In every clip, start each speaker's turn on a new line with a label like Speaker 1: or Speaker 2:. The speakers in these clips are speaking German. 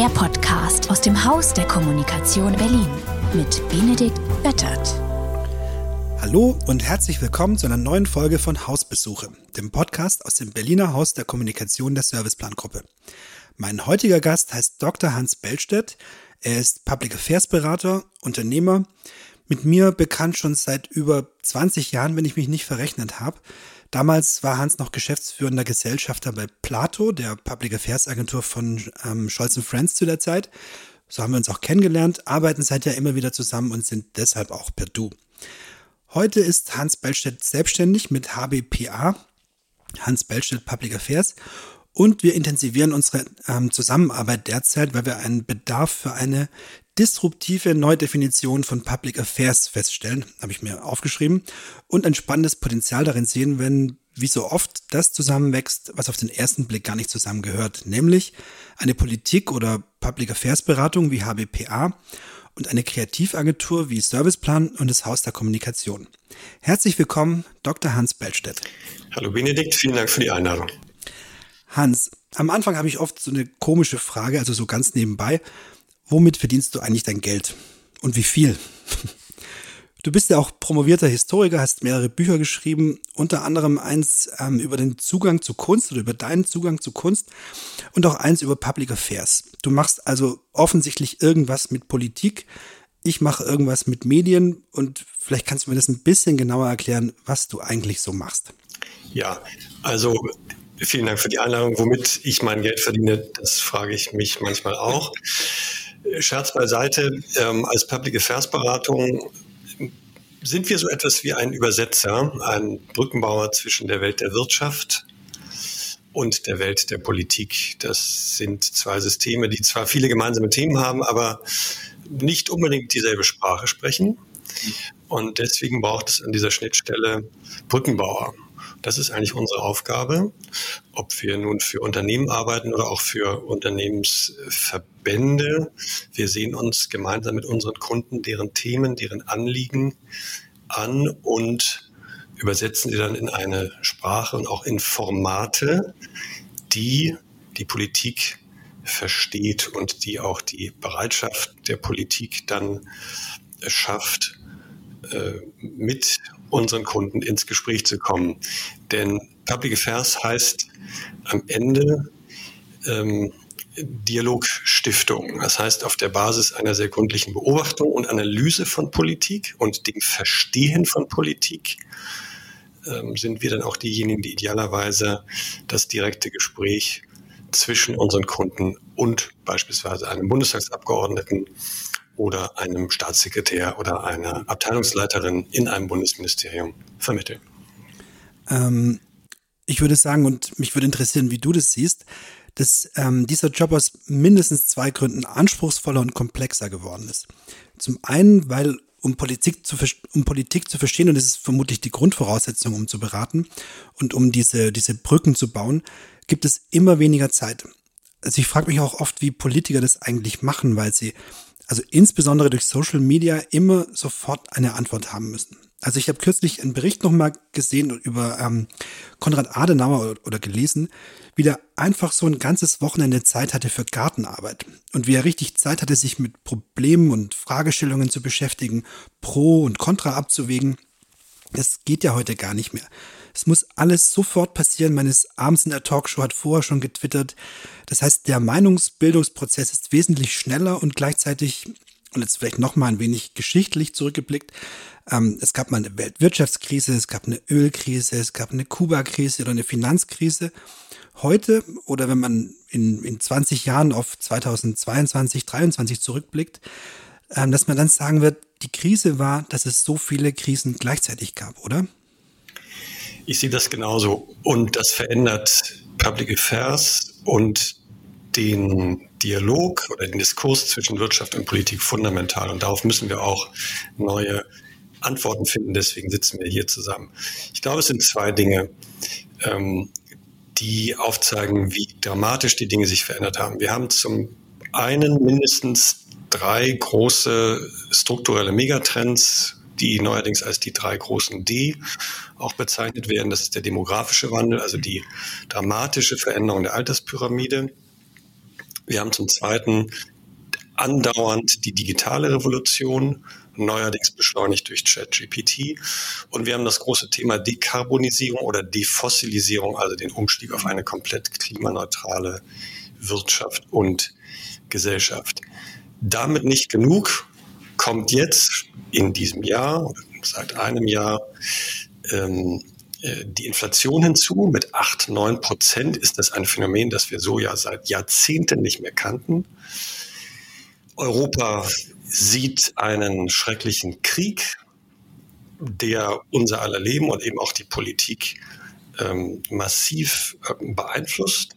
Speaker 1: Der Podcast aus dem Haus der Kommunikation Berlin mit Benedikt Böttert.
Speaker 2: Hallo und herzlich willkommen zu einer neuen Folge von Hausbesuche, dem Podcast aus dem Berliner Haus der Kommunikation der Serviceplangruppe. Mein heutiger Gast heißt Dr. Hans Bellstedt. Er ist Public Affairs Berater, Unternehmer, mit mir bekannt schon seit über 20 Jahren, wenn ich mich nicht verrechnet habe. Damals war Hans noch geschäftsführender Gesellschafter bei Plato, der Public Affairs Agentur von ähm, Scholz Friends zu der Zeit. So haben wir uns auch kennengelernt, arbeiten seither immer wieder zusammen und sind deshalb auch per Du. Heute ist Hans Bellstedt selbstständig mit HBPA, Hans Bellstedt Public Affairs, und wir intensivieren unsere ähm, Zusammenarbeit derzeit, weil wir einen Bedarf für eine disruptive Neudefinition von Public Affairs feststellen, habe ich mir aufgeschrieben, und ein spannendes Potenzial darin sehen, wenn, wie so oft, das zusammenwächst, was auf den ersten Blick gar nicht zusammengehört, nämlich eine Politik- oder Public Affairs Beratung wie HBPA und eine Kreativagentur wie Serviceplan und das Haus der Kommunikation. Herzlich willkommen, Dr. Hans Bellstedt.
Speaker 3: Hallo Benedikt, vielen Dank für die Einladung.
Speaker 2: Hans, am Anfang habe ich oft so eine komische Frage, also so ganz nebenbei. Womit verdienst du eigentlich dein Geld? Und wie viel? Du bist ja auch promovierter Historiker, hast mehrere Bücher geschrieben, unter anderem eins ähm, über den Zugang zu Kunst oder über deinen Zugang zu Kunst und auch eins über Public Affairs. Du machst also offensichtlich irgendwas mit Politik. Ich mache irgendwas mit Medien und vielleicht kannst du mir das ein bisschen genauer erklären, was du eigentlich so machst.
Speaker 3: Ja, also vielen Dank für die Einladung. Womit ich mein Geld verdiene, das frage ich mich manchmal auch. Scherz beiseite, ähm, als Public Affairs Beratung sind wir so etwas wie ein Übersetzer, ein Brückenbauer zwischen der Welt der Wirtschaft und der Welt der Politik. Das sind zwei Systeme, die zwar viele gemeinsame Themen haben, aber nicht unbedingt dieselbe Sprache sprechen. Und deswegen braucht es an dieser Schnittstelle Brückenbauer. Das ist eigentlich unsere Aufgabe, ob wir nun für Unternehmen arbeiten oder auch für Unternehmensverbände. Wir sehen uns gemeinsam mit unseren Kunden deren Themen, deren Anliegen an und übersetzen sie dann in eine Sprache und auch in Formate, die die Politik versteht und die auch die Bereitschaft der Politik dann schafft, äh, mit unseren Kunden ins Gespräch zu kommen. Denn Public Affairs heißt am Ende ähm, Dialogstiftung. Das heißt, auf der Basis einer sehr gründlichen Beobachtung und Analyse von Politik und dem Verstehen von Politik ähm, sind wir dann auch diejenigen, die idealerweise das direkte Gespräch zwischen unseren Kunden und beispielsweise einem Bundestagsabgeordneten oder einem Staatssekretär oder einer Abteilungsleiterin in einem Bundesministerium vermitteln.
Speaker 2: Ähm, ich würde sagen, und mich würde interessieren, wie du das siehst, dass ähm, dieser Job aus mindestens zwei Gründen anspruchsvoller und komplexer geworden ist. Zum einen, weil um Politik zu, um Politik zu verstehen, und das ist vermutlich die Grundvoraussetzung, um zu beraten und um diese, diese Brücken zu bauen, gibt es immer weniger Zeit. Also ich frage mich auch oft, wie Politiker das eigentlich machen, weil sie also insbesondere durch Social Media immer sofort eine Antwort haben müssen. Also ich habe kürzlich einen Bericht nochmal gesehen über ähm, Konrad Adenauer oder, oder gelesen, wie der einfach so ein ganzes Wochenende Zeit hatte für Gartenarbeit und wie er richtig Zeit hatte, sich mit Problemen und Fragestellungen zu beschäftigen, Pro und Contra abzuwägen. Das geht ja heute gar nicht mehr. Es muss alles sofort passieren. Meines abends in der Talkshow hat vorher schon getwittert. Das heißt, der Meinungsbildungsprozess ist wesentlich schneller und gleichzeitig, und jetzt vielleicht noch mal ein wenig geschichtlich zurückgeblickt, ähm, es gab mal eine Weltwirtschaftskrise, es gab eine Ölkrise, es gab eine Kuba-Krise oder eine Finanzkrise. Heute oder wenn man in, in 20 Jahren auf 2022, 2023 zurückblickt, ähm, dass man dann sagen wird, die Krise war, dass es so viele Krisen gleichzeitig gab, oder?
Speaker 3: Ich sehe das genauso. Und das verändert Public Affairs und den Dialog oder den Diskurs zwischen Wirtschaft und Politik fundamental. Und darauf müssen wir auch neue Antworten finden. Deswegen sitzen wir hier zusammen. Ich glaube, es sind zwei Dinge, ähm, die aufzeigen, wie dramatisch die Dinge sich verändert haben. Wir haben zum einen mindestens drei große strukturelle Megatrends, die neuerdings als die drei großen D auch bezeichnet werden. Das ist der demografische Wandel, also die dramatische Veränderung der Alterspyramide. Wir haben zum Zweiten andauernd die digitale Revolution, neuerdings beschleunigt durch ChatGPT. Und wir haben das große Thema Dekarbonisierung oder Defossilisierung, also den Umstieg auf eine komplett klimaneutrale Wirtschaft und Gesellschaft. Damit nicht genug, kommt jetzt in diesem Jahr, seit einem Jahr, ähm, äh, die Inflation hinzu. Mit 8, 9 Prozent ist das ein Phänomen, das wir so ja seit Jahrzehnten nicht mehr kannten. Europa sieht einen schrecklichen Krieg, der unser aller Leben und eben auch die Politik ähm, massiv äh, beeinflusst.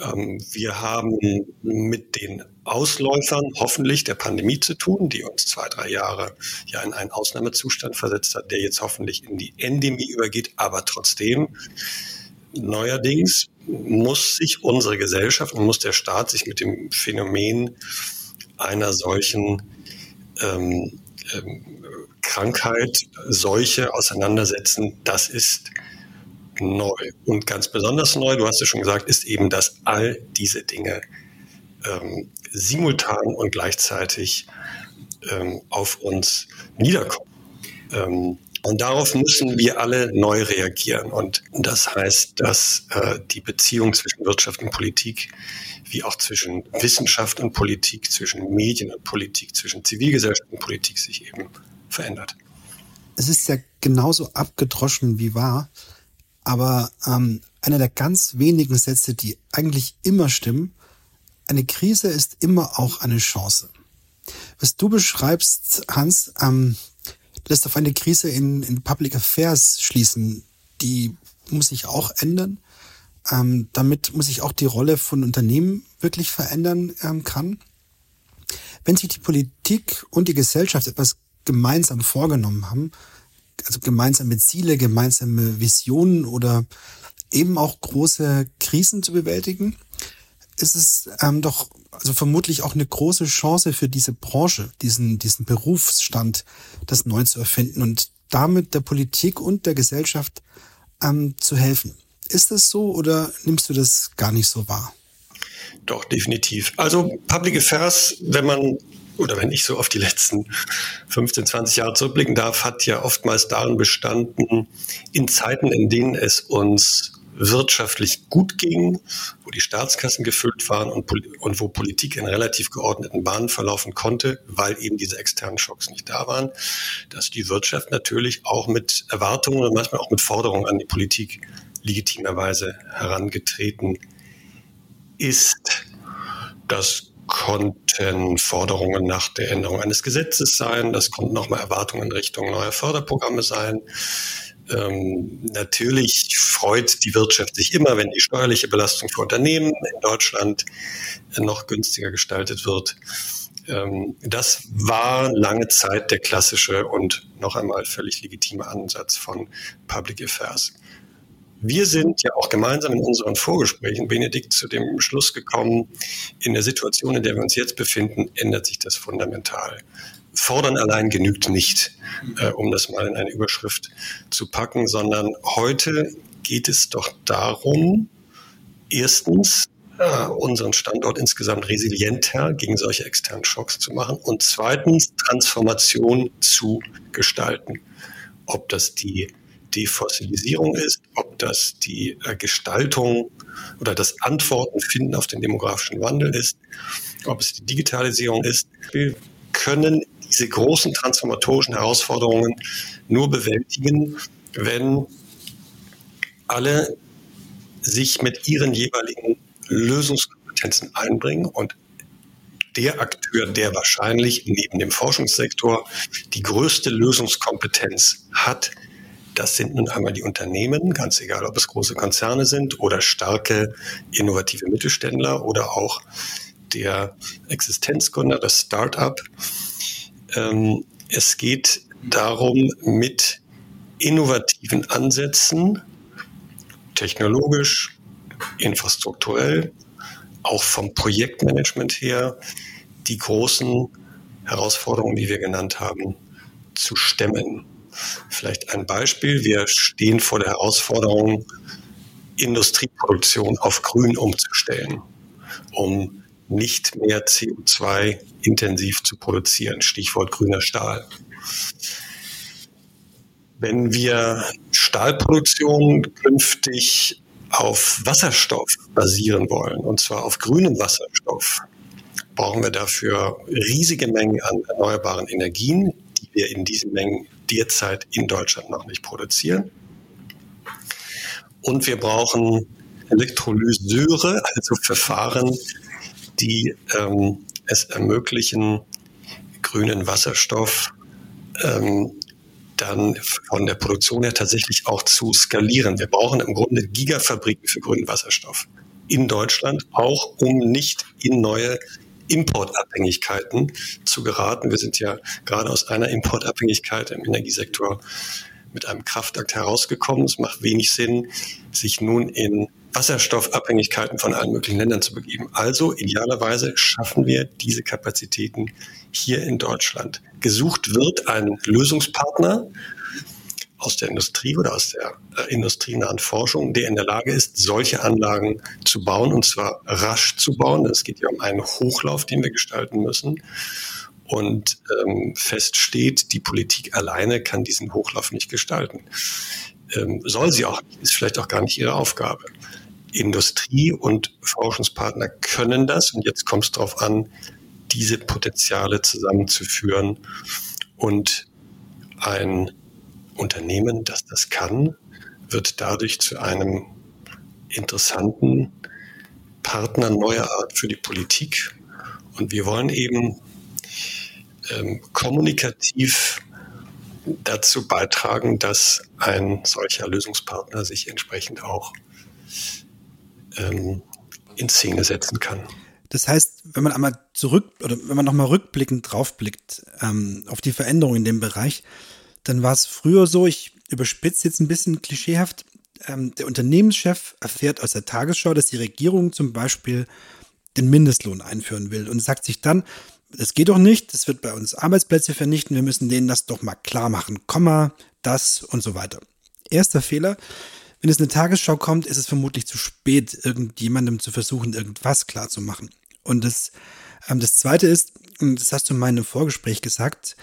Speaker 3: Ähm, wir haben mit den Ausläufern hoffentlich der Pandemie zu tun, die uns zwei, drei Jahre ja in einen Ausnahmezustand versetzt hat, der jetzt hoffentlich in die Endemie übergeht. Aber trotzdem, neuerdings muss sich unsere Gesellschaft und muss der Staat sich mit dem Phänomen einer solchen ähm, ähm, Krankheit, Seuche auseinandersetzen. Das ist neu. Und ganz besonders neu, du hast es schon gesagt, ist eben, dass all diese Dinge ähm, simultan und gleichzeitig ähm, auf uns niederkommen. Ähm, und darauf müssen wir alle neu reagieren. Und das heißt, dass äh, die Beziehung zwischen Wirtschaft und Politik, wie auch zwischen Wissenschaft und Politik, zwischen Medien und Politik, zwischen Zivilgesellschaft und Politik sich eben verändert.
Speaker 2: Es ist ja genauso abgedroschen wie wahr, aber ähm, einer der ganz wenigen Sätze, die eigentlich immer stimmen, eine Krise ist immer auch eine Chance. Was du beschreibst, Hans, ähm, lässt auf eine Krise in, in Public Affairs schließen. Die muss sich auch ändern. Ähm, damit muss sich auch die Rolle von Unternehmen wirklich verändern ähm, kann. Wenn sich die Politik und die Gesellschaft etwas gemeinsam vorgenommen haben, also gemeinsame Ziele, gemeinsame Visionen oder eben auch große Krisen zu bewältigen, ist es ähm, doch also vermutlich auch eine große Chance für diese Branche, diesen, diesen Berufsstand, das neu zu erfinden und damit der Politik und der Gesellschaft ähm, zu helfen. Ist das so oder nimmst du das gar nicht so wahr?
Speaker 3: Doch, definitiv. Also Public Affairs, wenn man oder wenn ich so auf die letzten 15, 20 Jahre zurückblicken darf, hat ja oftmals darin bestanden, in Zeiten, in denen es uns wirtschaftlich gut ging, wo die Staatskassen gefüllt waren und, und wo Politik in relativ geordneten Bahnen verlaufen konnte, weil eben diese externen Schocks nicht da waren, dass die Wirtschaft natürlich auch mit Erwartungen und manchmal auch mit Forderungen an die Politik legitimerweise herangetreten ist. Das konnten Forderungen nach der Änderung eines Gesetzes sein, das konnten nochmal Erwartungen in Richtung neuer Förderprogramme sein. Ähm, natürlich freut die Wirtschaft sich immer, wenn die steuerliche Belastung für Unternehmen in Deutschland noch günstiger gestaltet wird. Ähm, das war lange Zeit der klassische und noch einmal völlig legitime Ansatz von Public Affairs. Wir sind ja auch gemeinsam in unseren Vorgesprächen, Benedikt, zu dem Schluss gekommen, in der Situation, in der wir uns jetzt befinden, ändert sich das fundamental. Fordern allein genügt nicht, äh, um das mal in eine Überschrift zu packen, sondern heute geht es doch darum, erstens äh, unseren Standort insgesamt resilienter gegen solche externen Schocks zu machen und zweitens Transformation zu gestalten. Ob das die Defossilisierung ist, ob das die äh, Gestaltung oder das Antworten finden auf den demografischen Wandel ist, ob es die Digitalisierung ist. Wir können diese großen transformatorischen Herausforderungen nur bewältigen, wenn alle sich mit ihren jeweiligen Lösungskompetenzen einbringen und der Akteur, der wahrscheinlich neben dem Forschungssektor die größte Lösungskompetenz hat, das sind nun einmal die Unternehmen, ganz egal, ob es große Konzerne sind oder starke, innovative Mittelständler oder auch der Existenzgründer, das Start-up. Ähm, es geht darum, mit innovativen Ansätzen, technologisch, infrastrukturell, auch vom Projektmanagement her, die großen Herausforderungen, die wir genannt haben, zu stemmen. Vielleicht ein Beispiel. Wir stehen vor der Herausforderung, Industrieproduktion auf Grün umzustellen. um nicht mehr CO2 intensiv zu produzieren. Stichwort grüner Stahl. Wenn wir Stahlproduktion künftig auf Wasserstoff basieren wollen, und zwar auf grünem Wasserstoff, brauchen wir dafür riesige Mengen an erneuerbaren Energien, die wir in diesen Mengen derzeit in Deutschland noch nicht produzieren. Und wir brauchen Elektrolyseure, also Verfahren, die ähm, es ermöglichen, grünen Wasserstoff ähm, dann von der Produktion her tatsächlich auch zu skalieren. Wir brauchen im Grunde Gigafabriken für grünen Wasserstoff in Deutschland, auch um nicht in neue Importabhängigkeiten zu geraten. Wir sind ja gerade aus einer Importabhängigkeit im Energiesektor mit einem Kraftakt herausgekommen. Es macht wenig Sinn, sich nun in Wasserstoffabhängigkeiten von allen möglichen Ländern zu begeben. Also idealerweise schaffen wir diese Kapazitäten hier in Deutschland. Gesucht wird ein Lösungspartner aus der Industrie oder aus der äh, industrienahen Forschung, der in der Lage ist, solche Anlagen zu bauen und zwar rasch zu bauen. Es geht ja um einen Hochlauf, den wir gestalten müssen. Und ähm, fest steht, die Politik alleine kann diesen Hochlauf nicht gestalten. Ähm, soll sie auch, ist vielleicht auch gar nicht ihre Aufgabe. Industrie und Forschungspartner können das und jetzt kommt es darauf an, diese Potenziale zusammenzuführen und ein Unternehmen, das das kann, wird dadurch zu einem interessanten Partner neuer Art für die Politik. Und wir wollen eben ähm, kommunikativ dazu beitragen, dass ein solcher Lösungspartner sich entsprechend auch ähm, in Szene setzen kann.
Speaker 2: Das heißt, wenn man einmal zurück oder wenn man nochmal rückblickend draufblickt ähm, auf die Veränderung in dem Bereich, dann war es früher so, ich überspitze jetzt ein bisschen klischeehaft, ähm, der Unternehmenschef erfährt aus der Tagesschau, dass die Regierung zum Beispiel den Mindestlohn einführen will und sagt sich dann, das geht doch nicht, das wird bei uns Arbeitsplätze vernichten, wir müssen denen das doch mal klar machen, Komma, das und so weiter. Erster Fehler, wenn es eine Tagesschau kommt, ist es vermutlich zu spät, irgendjemandem zu versuchen, irgendwas klar zu machen. Und das, ähm, das zweite ist, das hast du in meinem Vorgespräch gesagt,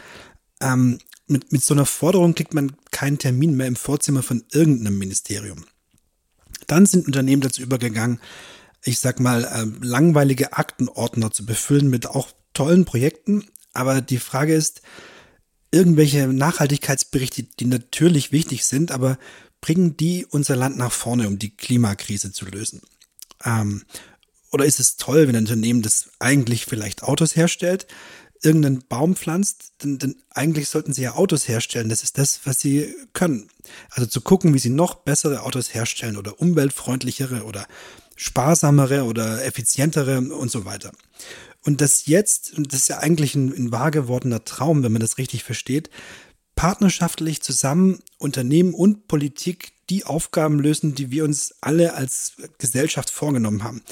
Speaker 2: ähm, mit, mit so einer Forderung kriegt man keinen Termin mehr im Vorzimmer von irgendeinem Ministerium. Dann sind Unternehmen dazu übergegangen, ich sag mal, äh, langweilige Aktenordner zu befüllen mit auch tollen Projekten. Aber die Frage ist, irgendwelche Nachhaltigkeitsberichte, die natürlich wichtig sind, aber bringen die unser Land nach vorne, um die Klimakrise zu lösen? Ähm, oder ist es toll, wenn ein Unternehmen, das eigentlich vielleicht Autos herstellt, irgendeinen Baum pflanzt, denn, denn eigentlich sollten sie ja Autos herstellen. Das ist das, was sie können. Also zu gucken, wie sie noch bessere Autos herstellen oder umweltfreundlichere oder sparsamere oder effizientere und so weiter. Und das jetzt, das ist ja eigentlich ein, ein wahr gewordener Traum, wenn man das richtig versteht, partnerschaftlich zusammen Unternehmen und Politik die Aufgaben lösen, die wir uns alle als Gesellschaft vorgenommen haben.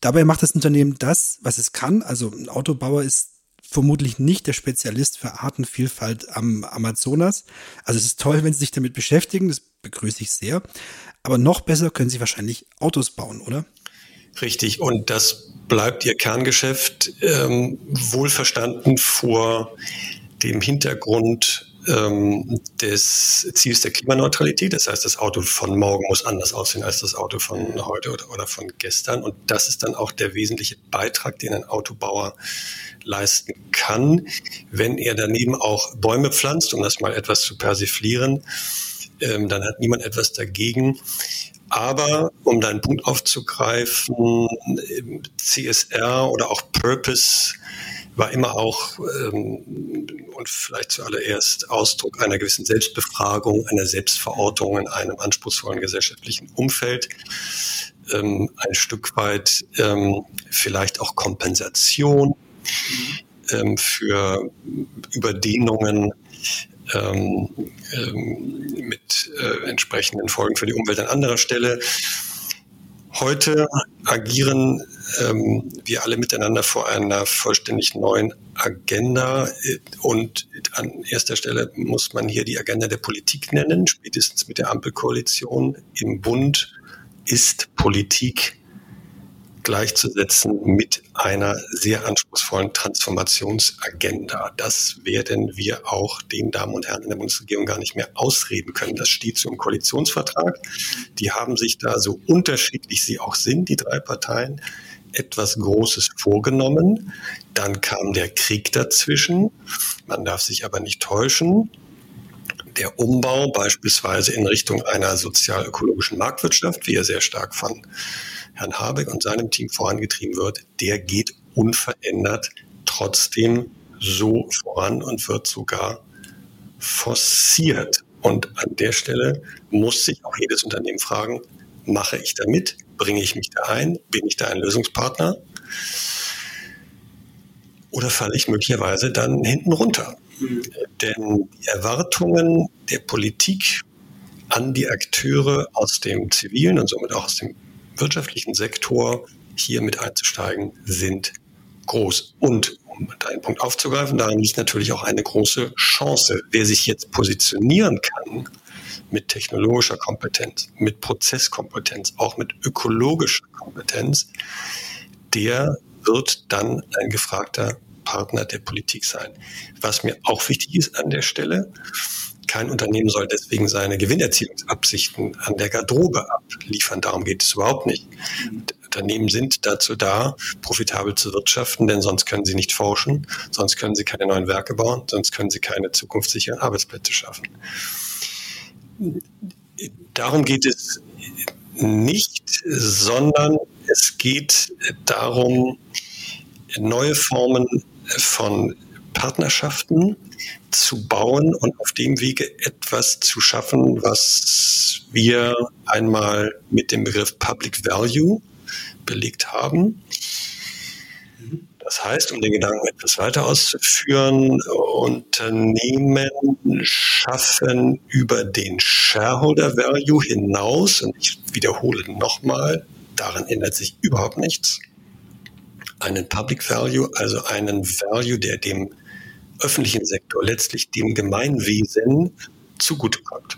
Speaker 2: Dabei macht das Unternehmen das, was es kann. Also ein Autobauer ist vermutlich nicht der Spezialist für Artenvielfalt am Amazonas. Also es ist toll, wenn Sie sich damit beschäftigen, das begrüße ich sehr. Aber noch besser können Sie wahrscheinlich Autos bauen, oder?
Speaker 3: Richtig, und das bleibt Ihr Kerngeschäft ähm, wohlverstanden vor dem Hintergrund ähm, des Ziels der Klimaneutralität. Das heißt, das Auto von morgen muss anders aussehen als das Auto von heute oder, oder von gestern. Und das ist dann auch der wesentliche Beitrag, den ein Autobauer leisten kann, wenn er daneben auch Bäume pflanzt, um das mal etwas zu persiflieren. Ähm, dann hat niemand etwas dagegen. Aber um deinen Punkt aufzugreifen, CSR oder auch Purpose war immer auch ähm, und vielleicht zuallererst Ausdruck einer gewissen Selbstbefragung, einer Selbstverortung in einem anspruchsvollen gesellschaftlichen Umfeld. Ähm, ein Stück weit ähm, vielleicht auch Kompensation ähm, für Überdehnungen ähm, ähm, mit äh, entsprechenden Folgen für die Umwelt an anderer Stelle. Heute agieren ähm, wir alle miteinander vor einer vollständig neuen Agenda. Und an erster Stelle muss man hier die Agenda der Politik nennen. Spätestens mit der Ampelkoalition im Bund ist Politik gleichzusetzen mit einer sehr anspruchsvollen Transformationsagenda. Das werden wir auch den Damen und Herren in der Bundesregierung gar nicht mehr ausreden können. Das steht so im Koalitionsvertrag. Die haben sich da so unterschiedlich sie auch sind, die drei Parteien, etwas Großes vorgenommen. Dann kam der Krieg dazwischen. Man darf sich aber nicht täuschen. Der Umbau beispielsweise in Richtung einer sozial-ökologischen Marktwirtschaft, wie er sehr stark von Herrn Habeck und seinem Team vorangetrieben wird, der geht unverändert trotzdem so voran und wird sogar forciert. Und an der Stelle muss sich auch jedes Unternehmen fragen, mache ich da mit? Bringe ich mich da ein? Bin ich da ein Lösungspartner? Oder falle ich möglicherweise dann hinten runter? Mhm. Denn die Erwartungen der Politik an die Akteure aus dem zivilen und somit auch aus dem wirtschaftlichen Sektor hier mit einzusteigen, sind groß. Und um deinen Punkt aufzugreifen, darin liegt natürlich auch eine große Chance. Wer sich jetzt positionieren kann mit technologischer Kompetenz, mit Prozesskompetenz, auch mit ökologischer Kompetenz, der wird dann ein gefragter Partner der Politik sein. Was mir auch wichtig ist an der Stelle, kein Unternehmen soll deswegen seine Gewinnerzielungsabsichten an der Garderobe abliefern. Darum geht es überhaupt nicht. Unternehmen sind dazu da, profitabel zu wirtschaften, denn sonst können sie nicht forschen, sonst können sie keine neuen Werke bauen, sonst können sie keine zukunftssicheren Arbeitsplätze schaffen. Darum geht es nicht, sondern es geht darum, neue Formen von Partnerschaften zu bauen und auf dem Wege etwas zu schaffen, was wir einmal mit dem Begriff Public Value belegt haben. Das heißt, um den Gedanken etwas weiter auszuführen, Unternehmen schaffen über den Shareholder Value hinaus, und ich wiederhole nochmal, daran ändert sich überhaupt nichts, einen Public Value, also einen Value, der dem öffentlichen Sektor, letztlich dem Gemeinwesen zugutekommt.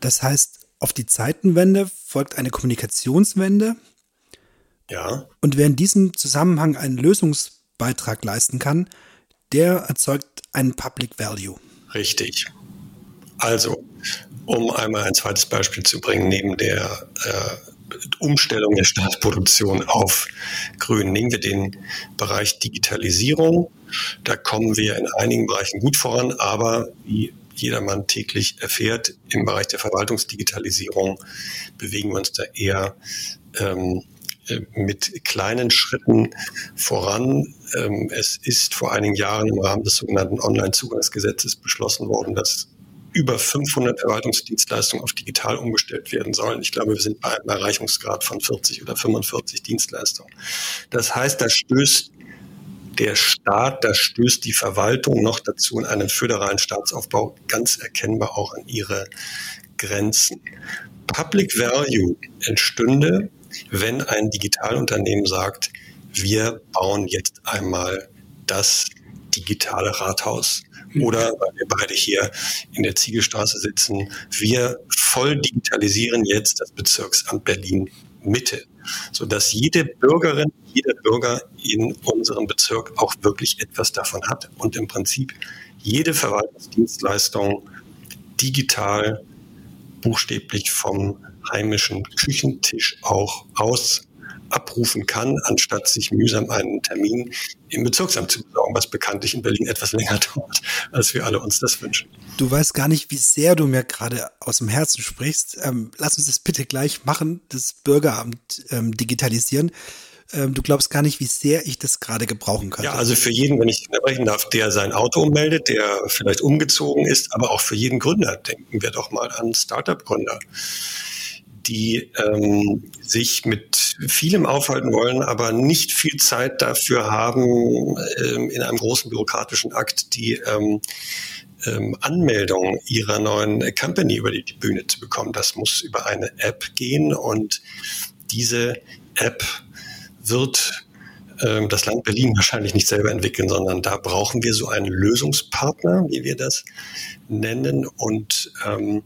Speaker 2: Das heißt, auf die Zeitenwende folgt eine Kommunikationswende.
Speaker 3: Ja.
Speaker 2: Und wer in diesem Zusammenhang einen Lösungsbeitrag leisten kann, der erzeugt einen Public Value.
Speaker 3: Richtig. Also, um einmal ein zweites Beispiel zu bringen, neben der äh, Umstellung der Staatsproduktion auf Grün. Nehmen wir den Bereich Digitalisierung. Da kommen wir in einigen Bereichen gut voran, aber wie jedermann täglich erfährt, im Bereich der Verwaltungsdigitalisierung bewegen wir uns da eher ähm, äh, mit kleinen Schritten voran. Ähm, es ist vor einigen Jahren im Rahmen des sogenannten Online-Zugangsgesetzes beschlossen worden, dass über 500 Verwaltungsdienstleistungen auf digital umgestellt werden sollen. Ich glaube, wir sind bei einem Erreichungsgrad von 40 oder 45 Dienstleistungen. Das heißt, da stößt der Staat, da stößt die Verwaltung noch dazu in einem föderalen Staatsaufbau ganz erkennbar auch an ihre Grenzen. Public Value entstünde, wenn ein Digitalunternehmen sagt, wir bauen jetzt einmal das digitale Rathaus oder weil wir beide hier in der Ziegelstraße sitzen, wir voll digitalisieren jetzt das Bezirksamt Berlin Mitte, sodass jede Bürgerin, jeder Bürger in unserem Bezirk auch wirklich etwas davon hat und im Prinzip jede Verwaltungsdienstleistung digital, buchstäblich vom heimischen Küchentisch auch aus abrufen kann, anstatt sich mühsam einen Termin im Bezirksamt zu besorgen, was bekanntlich in Berlin etwas länger dauert, als wir alle uns das wünschen.
Speaker 2: Du weißt gar nicht, wie sehr du mir gerade aus dem Herzen sprichst. Ähm, lass uns das bitte gleich machen, das Bürgeramt ähm, digitalisieren. Ähm, du glaubst gar nicht, wie sehr ich das gerade gebrauchen könnte.
Speaker 3: Ja, also für jeden, wenn ich unterbrechen darf, der sein Auto ummeldet, der vielleicht umgezogen ist, aber auch für jeden Gründer. Denken wir doch mal an Startup-Gründer die ähm, sich mit vielem aufhalten wollen, aber nicht viel Zeit dafür haben, ähm, in einem großen bürokratischen Akt die ähm, ähm, Anmeldung ihrer neuen Company über die Bühne zu bekommen. Das muss über eine App gehen und diese App wird ähm, das Land Berlin wahrscheinlich nicht selber entwickeln, sondern da brauchen wir so einen Lösungspartner, wie wir das nennen. Und ähm,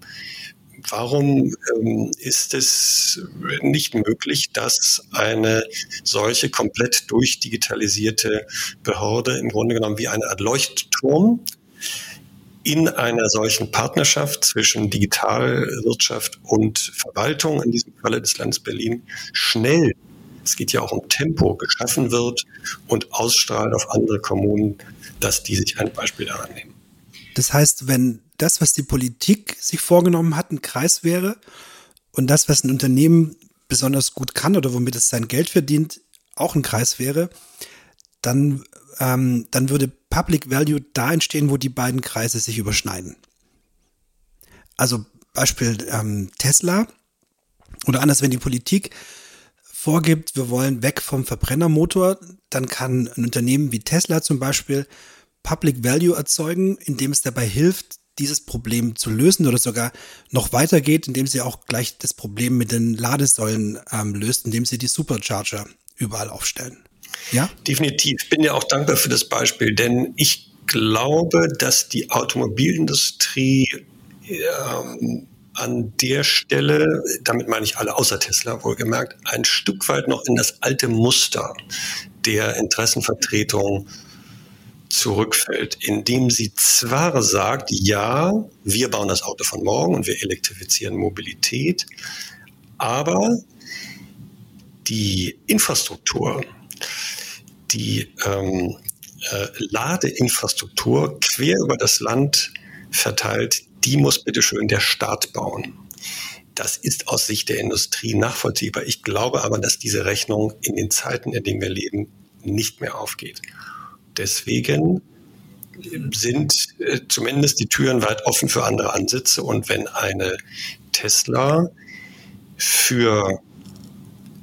Speaker 3: warum ähm, ist es nicht möglich, dass eine solche komplett durchdigitalisierte Behörde im Grunde genommen wie eine Art Leuchtturm in einer solchen Partnerschaft zwischen Digitalwirtschaft und Verwaltung, in diesem Falle des Landes Berlin, schnell, es geht ja auch um Tempo, geschaffen wird und ausstrahlt auf andere Kommunen, dass die sich ein Beispiel daran nehmen.
Speaker 2: Das heißt, wenn das, was die Politik sich vorgenommen hat, ein Kreis wäre und das, was ein Unternehmen besonders gut kann oder womit es sein Geld verdient, auch ein Kreis wäre, dann, ähm, dann würde Public Value da entstehen, wo die beiden Kreise sich überschneiden. Also Beispiel ähm, Tesla oder anders, wenn die Politik vorgibt, wir wollen weg vom Verbrennermotor, dann kann ein Unternehmen wie Tesla zum Beispiel Public Value erzeugen, indem es dabei hilft, dieses Problem zu lösen oder sogar noch weitergeht, indem sie auch gleich das Problem mit den Ladesäulen ähm, löst, indem sie die Supercharger überall aufstellen.
Speaker 3: Ja? Definitiv. Ich bin ja auch dankbar für das Beispiel, denn ich glaube, dass die Automobilindustrie ähm, an der Stelle, damit meine ich alle außer Tesla wohlgemerkt, ein Stück weit noch in das alte Muster der Interessenvertretung zurückfällt, indem sie zwar sagt, ja, wir bauen das Auto von morgen und wir elektrifizieren Mobilität, aber die Infrastruktur, die ähm, äh, Ladeinfrastruktur quer über das Land verteilt, die muss bitteschön der Staat bauen. Das ist aus Sicht der Industrie nachvollziehbar. Ich glaube aber, dass diese Rechnung in den Zeiten, in denen wir leben, nicht mehr aufgeht. Deswegen sind äh, zumindest die Türen weit offen für andere Ansätze. Und wenn eine Tesla für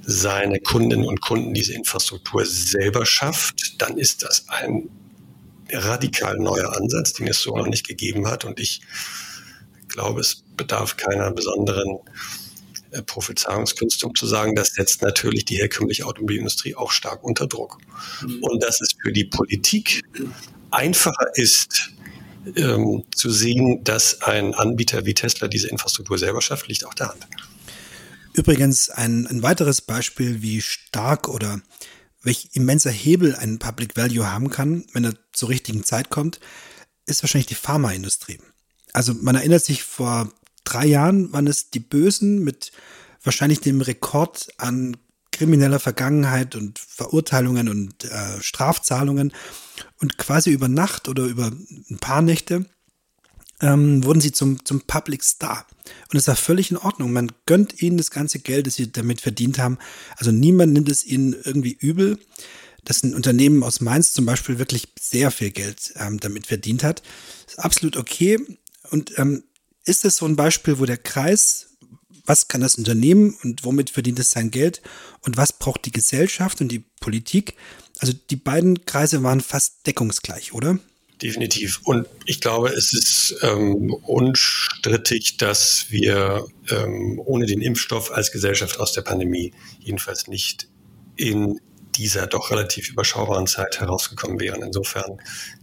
Speaker 3: seine Kundinnen und Kunden diese Infrastruktur selber schafft, dann ist das ein radikal neuer Ansatz, den es so noch nicht gegeben hat. Und ich glaube, es bedarf keiner besonderen äh, Prophezeiungskünste, um zu sagen, das setzt natürlich die herkömmliche Automobilindustrie auch stark unter Druck. Mhm. Und dass es für die Politik einfacher ist, ähm, zu sehen, dass ein Anbieter wie Tesla diese Infrastruktur selber schafft, liegt auch der Hand.
Speaker 2: Übrigens ein, ein weiteres Beispiel, wie stark oder welch immenser Hebel ein Public Value haben kann, wenn er zur richtigen Zeit kommt, ist wahrscheinlich die Pharmaindustrie. Also man erinnert sich vor drei Jahren waren es die Bösen mit wahrscheinlich dem Rekord an krimineller Vergangenheit und Verurteilungen und äh, Strafzahlungen. Und quasi über Nacht oder über ein paar Nächte ähm, wurden sie zum, zum Public Star. Und es war völlig in Ordnung. Man gönnt ihnen das ganze Geld, das sie damit verdient haben. Also niemand nimmt es ihnen irgendwie übel, dass ein Unternehmen aus Mainz zum Beispiel wirklich sehr viel Geld ähm, damit verdient hat. ist absolut okay. Und ähm, ist es so ein Beispiel, wo der Kreis, was kann das Unternehmen und womit verdient es sein Geld und was braucht die Gesellschaft und die Politik? Also die beiden Kreise waren fast deckungsgleich, oder?
Speaker 3: Definitiv. Und ich glaube, es ist ähm, unstrittig, dass wir ähm, ohne den Impfstoff als Gesellschaft aus der Pandemie jedenfalls nicht in dieser doch relativ überschaubaren Zeit herausgekommen wären. Insofern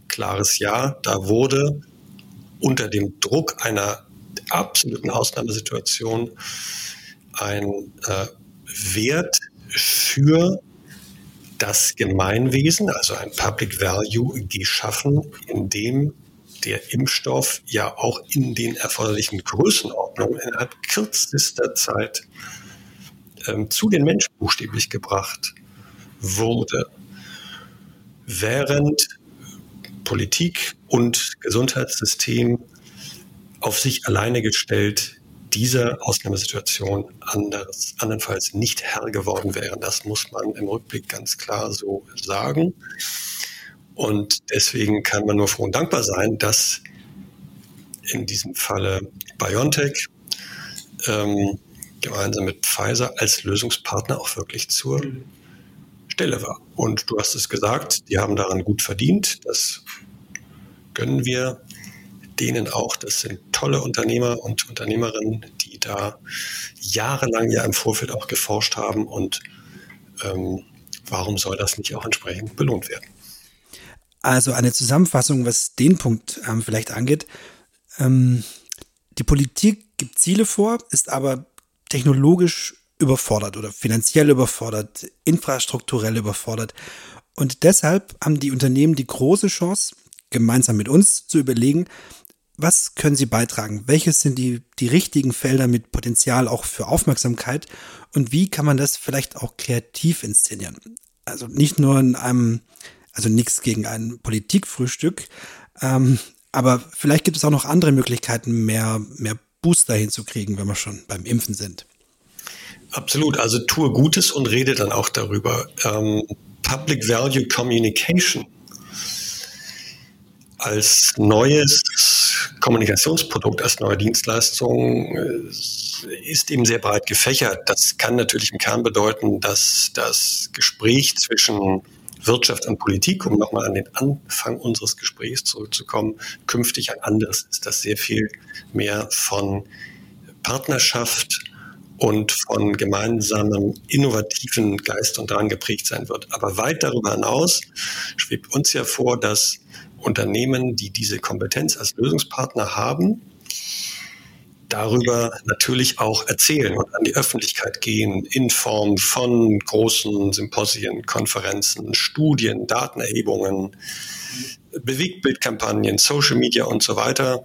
Speaker 3: klares Ja, da wurde unter dem Druck einer absoluten Ausnahmesituation ein äh, Wert für das Gemeinwesen, also ein Public Value, geschaffen, in dem der Impfstoff ja auch in den erforderlichen Größenordnungen innerhalb kürzester Zeit ähm, zu den Menschen buchstäblich gebracht wurde. Während Politik und Gesundheitssystem auf sich alleine gestellt dieser Ausnahmesituation anders, andernfalls nicht Herr geworden wären. Das muss man im Rückblick ganz klar so sagen. Und deswegen kann man nur froh und dankbar sein, dass in diesem Falle BioNTech ähm, gemeinsam mit Pfizer als Lösungspartner auch wirklich zur Stelle war. Und du hast es gesagt, die haben daran gut verdient. Das gönnen wir denen auch. Das sind tolle Unternehmer und Unternehmerinnen, die da jahrelang ja im Vorfeld auch geforscht haben. Und ähm, warum soll das nicht auch entsprechend belohnt werden?
Speaker 2: Also eine Zusammenfassung, was den Punkt ähm, vielleicht angeht. Ähm, Die Politik gibt Ziele vor, ist aber technologisch überfordert oder finanziell überfordert, infrastrukturell überfordert. Und deshalb haben die Unternehmen die große Chance, gemeinsam mit uns zu überlegen, was können sie beitragen? Welches sind die, die richtigen Felder mit Potenzial auch für Aufmerksamkeit? Und wie kann man das vielleicht auch kreativ inszenieren? Also nicht nur in einem, also nichts gegen ein Politikfrühstück, ähm, aber vielleicht gibt es auch noch andere Möglichkeiten, mehr, mehr Booster hinzukriegen, wenn wir schon beim Impfen sind.
Speaker 3: Absolut. Also tue Gutes und rede dann auch darüber. Ähm, Public Value Communication als neues Kommunikationsprodukt, als neue Dienstleistung äh, ist eben sehr breit gefächert. Das kann natürlich im Kern bedeuten, dass das Gespräch zwischen Wirtschaft und Politik, um nochmal an den Anfang unseres Gesprächs zurückzukommen, künftig ein anderes ist, das sehr viel mehr von Partnerschaft und von gemeinsamem innovativen Geist und daran geprägt sein wird. Aber weit darüber hinaus schwebt uns ja vor, dass Unternehmen, die diese Kompetenz als Lösungspartner haben, darüber natürlich auch erzählen und an die Öffentlichkeit gehen in Form von großen Symposien, Konferenzen, Studien, Datenerhebungen, Bewegtbildkampagnen, Social Media und so weiter.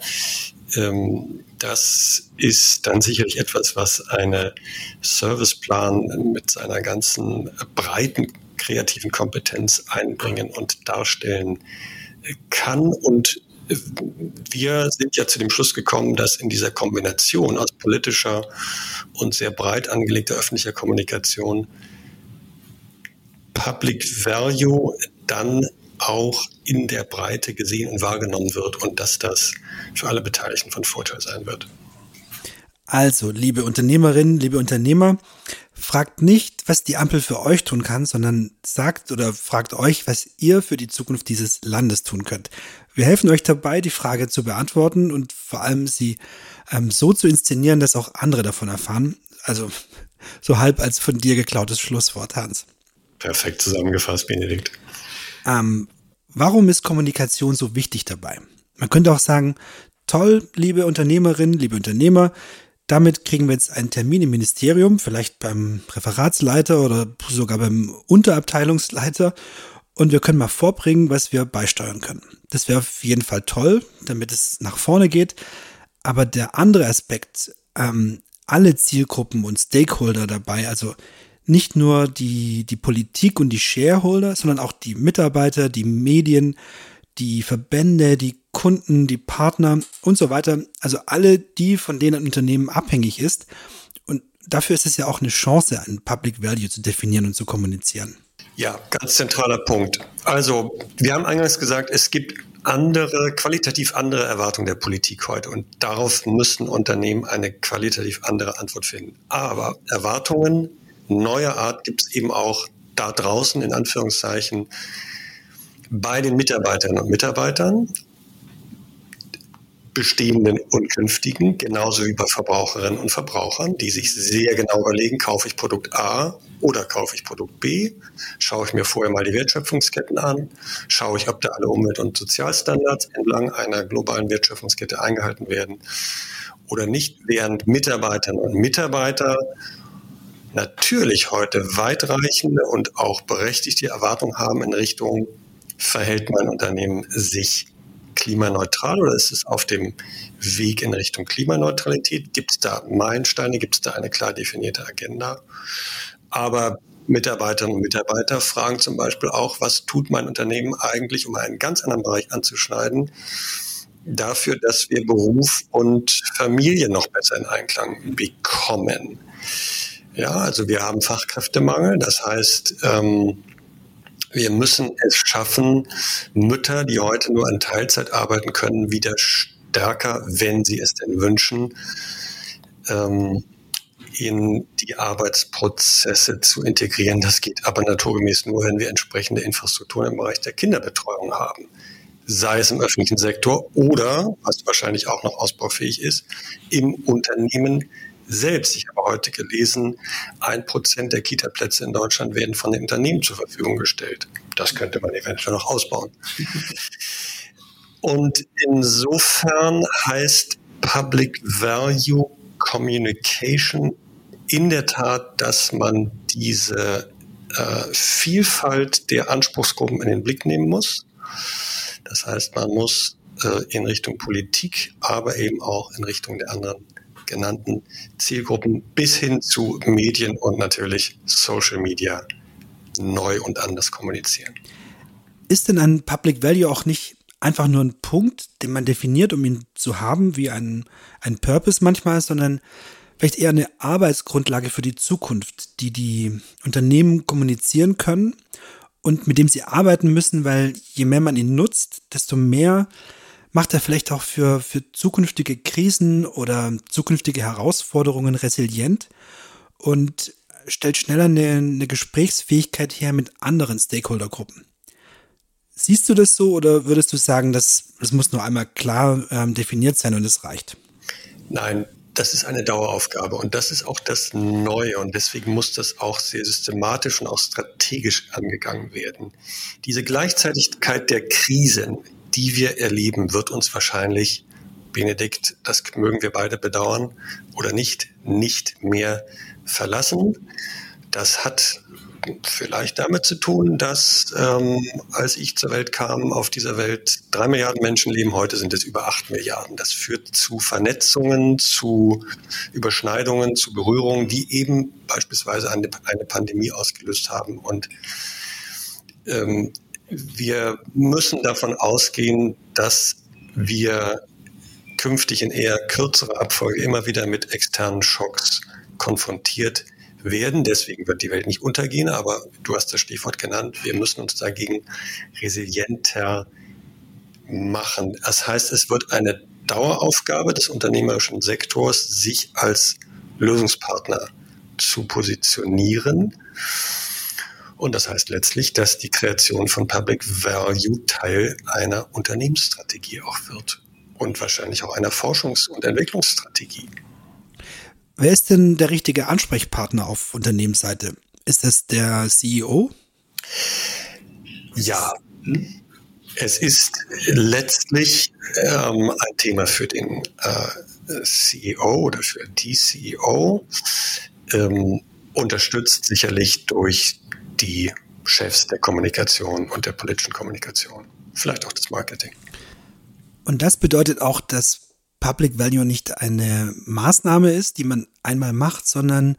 Speaker 3: Ähm, das ist dann sicherlich etwas, was eine Serviceplan mit seiner ganzen breiten kreativen Kompetenz einbringen und darstellen kann. Und wir sind ja zu dem Schluss gekommen, dass in dieser Kombination aus politischer und sehr breit angelegter öffentlicher Kommunikation Public Value dann auch in der Breite gesehen und wahrgenommen wird und dass das für alle Beteiligten von Vorteil sein wird.
Speaker 2: Also, liebe Unternehmerinnen, liebe Unternehmer, fragt nicht, was die Ampel für euch tun kann, sondern sagt oder fragt euch, was ihr für die Zukunft dieses Landes tun könnt. Wir helfen euch dabei, die Frage zu beantworten und vor allem sie ähm, so zu inszenieren, dass auch andere davon erfahren. Also so halb als von dir geklautes Schlusswort, Hans.
Speaker 3: Perfekt zusammengefasst, Benedikt.
Speaker 2: Ähm, warum ist Kommunikation so wichtig dabei? Man könnte auch sagen, toll, liebe Unternehmerinnen, liebe Unternehmer, damit kriegen wir jetzt einen Termin im Ministerium, vielleicht beim Referatsleiter oder sogar beim Unterabteilungsleiter und wir können mal vorbringen, was wir beisteuern können. Das wäre auf jeden Fall toll, damit es nach vorne geht. Aber der andere Aspekt, ähm, alle Zielgruppen und Stakeholder dabei, also nicht nur die, die Politik und die Shareholder, sondern auch die Mitarbeiter, die Medien, die Verbände, die Kunden, die Partner und so weiter. Also alle die, von denen ein Unternehmen abhängig ist. Und dafür ist es ja auch eine Chance, ein Public Value zu definieren und zu kommunizieren.
Speaker 3: Ja, ganz zentraler Punkt. Also, wir haben eingangs gesagt, es gibt andere, qualitativ andere Erwartungen der Politik heute und darauf müssen Unternehmen eine qualitativ andere Antwort finden. Aber Erwartungen neuer Art gibt es eben auch da draußen, in Anführungszeichen, bei den Mitarbeiterinnen und Mitarbeitern bestehenden und künftigen, genauso wie bei Verbraucherinnen und Verbrauchern, die sich sehr genau überlegen, kaufe ich Produkt A oder kaufe ich Produkt B, schaue ich mir vorher mal die Wertschöpfungsketten an, schaue ich, ob da alle Umwelt- und Sozialstandards entlang einer globalen Wertschöpfungskette eingehalten werden oder nicht, während Mitarbeiterinnen und Mitarbeiter natürlich heute weitreichende und auch berechtigte Erwartungen haben in Richtung, verhält mein Unternehmen sich klimaneutral oder ist es auf dem Weg in Richtung Klimaneutralität? Gibt es da Meilensteine? Gibt es da eine klar definierte Agenda? Aber Mitarbeiterinnen und Mitarbeiter fragen zum Beispiel auch, was tut mein Unternehmen eigentlich, um einen ganz anderen Bereich anzuschneiden, dafür, dass wir Beruf und Familie noch besser in Einklang bekommen. Ja, also wir haben Fachkräftemangel, das heißt, ähm, wir müssen es schaffen, Mütter, die heute nur in Teilzeit arbeiten können, wieder stärker, wenn sie es denn wünschen, ähm, in die Arbeitsprozesse zu integrieren. Das geht aber naturgemäß nur, wenn wir entsprechende Infrastrukturen im Bereich der Kinderbetreuung haben. Sei es im öffentlichen Sektor oder, was wahrscheinlich auch noch ausbaufähig ist, im Unternehmen selbst. Ich habe heute gelesen, ein Prozent der Kita-Plätze in Deutschland werden von den Unternehmen zur Verfügung gestellt. Das könnte man eventuell noch ausbauen. Und insofern heißt Public Value Communication in der Tat, dass man diese äh, Vielfalt der Anspruchsgruppen in den Blick nehmen muss. Das heißt, man muss äh, in Richtung Politik, aber eben auch in Richtung der anderen genannten Zielgruppen bis hin zu Medien und natürlich Social Media neu und anders kommunizieren.
Speaker 2: Ist denn ein Public Value auch nicht einfach nur ein Punkt, den man definiert, um ihn zu haben, wie ein, ein Purpose manchmal, sondern vielleicht eher eine Arbeitsgrundlage für die Zukunft, die die Unternehmen kommunizieren können und mit dem sie arbeiten müssen, weil je mehr man ihn nutzt, desto mehr macht er vielleicht auch für, für zukünftige Krisen oder zukünftige Herausforderungen resilient und stellt schneller eine, eine Gesprächsfähigkeit her mit anderen Stakeholdergruppen. Siehst du das so oder würdest du sagen, dass das muss nur einmal klar ähm, definiert sein und es reicht?
Speaker 3: Nein, das ist eine Daueraufgabe und das ist auch das Neue und deswegen muss das auch sehr systematisch und auch strategisch angegangen werden. Diese Gleichzeitigkeit der Krisen, die wir erleben, wird uns wahrscheinlich, Benedikt, das mögen wir beide bedauern oder nicht, nicht mehr verlassen. Das hat vielleicht damit zu tun, dass ähm, als ich zur Welt kam, auf dieser Welt drei Milliarden Menschen leben, heute sind es über acht Milliarden. Das führt zu Vernetzungen, zu Überschneidungen, zu Berührungen, die eben beispielsweise eine, eine Pandemie ausgelöst haben. Und ähm, wir müssen davon ausgehen, dass wir künftig in eher kürzerer Abfolge immer wieder mit externen Schocks konfrontiert werden. Deswegen wird die Welt nicht untergehen, aber du hast das Stichwort genannt, wir müssen uns dagegen resilienter machen. Das heißt, es wird eine Daueraufgabe des unternehmerischen Sektors, sich als Lösungspartner zu positionieren und das heißt letztlich, dass die Kreation von Public Value Teil einer Unternehmensstrategie auch wird und wahrscheinlich auch einer Forschungs- und Entwicklungsstrategie.
Speaker 2: Wer ist denn der richtige Ansprechpartner auf Unternehmensseite? Ist es der CEO?
Speaker 3: Ja, es ist letztlich ähm, ein Thema für den äh, CEO oder für die CEO, ähm, unterstützt sicherlich durch die Chefs der Kommunikation und der politischen Kommunikation, vielleicht auch des Marketing.
Speaker 2: Und das bedeutet auch, dass Public Value nicht eine Maßnahme ist, die man einmal macht, sondern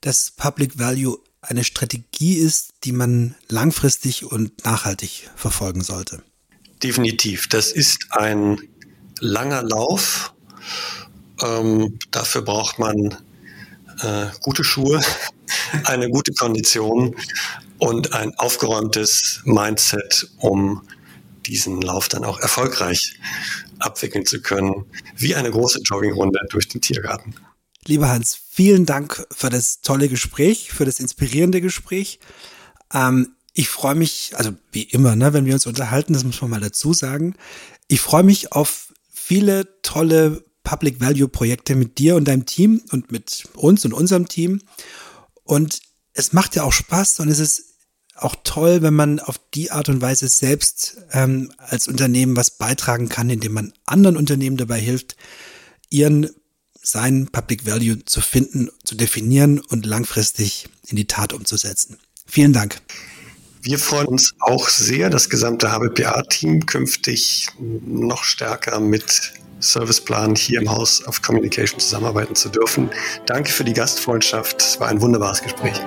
Speaker 2: dass Public Value eine Strategie ist, die man langfristig und nachhaltig verfolgen sollte.
Speaker 3: Definitiv. Das ist ein langer Lauf. Ähm, dafür braucht man äh, gute Schuhe, eine gute Kondition und ein aufgeräumtes Mindset, um diesen Lauf dann auch erfolgreich abwickeln zu können, wie eine große Joggingrunde durch den Tiergarten.
Speaker 2: Lieber Hans, vielen Dank für das tolle Gespräch, für das inspirierende Gespräch. Ähm, ich freue mich, also wie immer, ne, wenn wir uns unterhalten, das muss man mal dazu sagen. Ich freue mich auf viele tolle Public Value Projekte mit dir und deinem Team und mit uns und unserem Team. Und es macht ja auch Spaß und es ist auch toll, wenn man auf die Art und Weise selbst ähm, als Unternehmen was beitragen kann, indem man anderen Unternehmen dabei hilft, ihren sein Public Value zu finden, zu definieren und langfristig in die Tat umzusetzen. Vielen Dank.
Speaker 3: Wir freuen uns auch sehr, das gesamte HBPA-Team künftig noch stärker mit Serviceplan hier im Haus of Communication zusammenarbeiten zu dürfen. Danke für die Gastfreundschaft. Es war ein wunderbares Gespräch.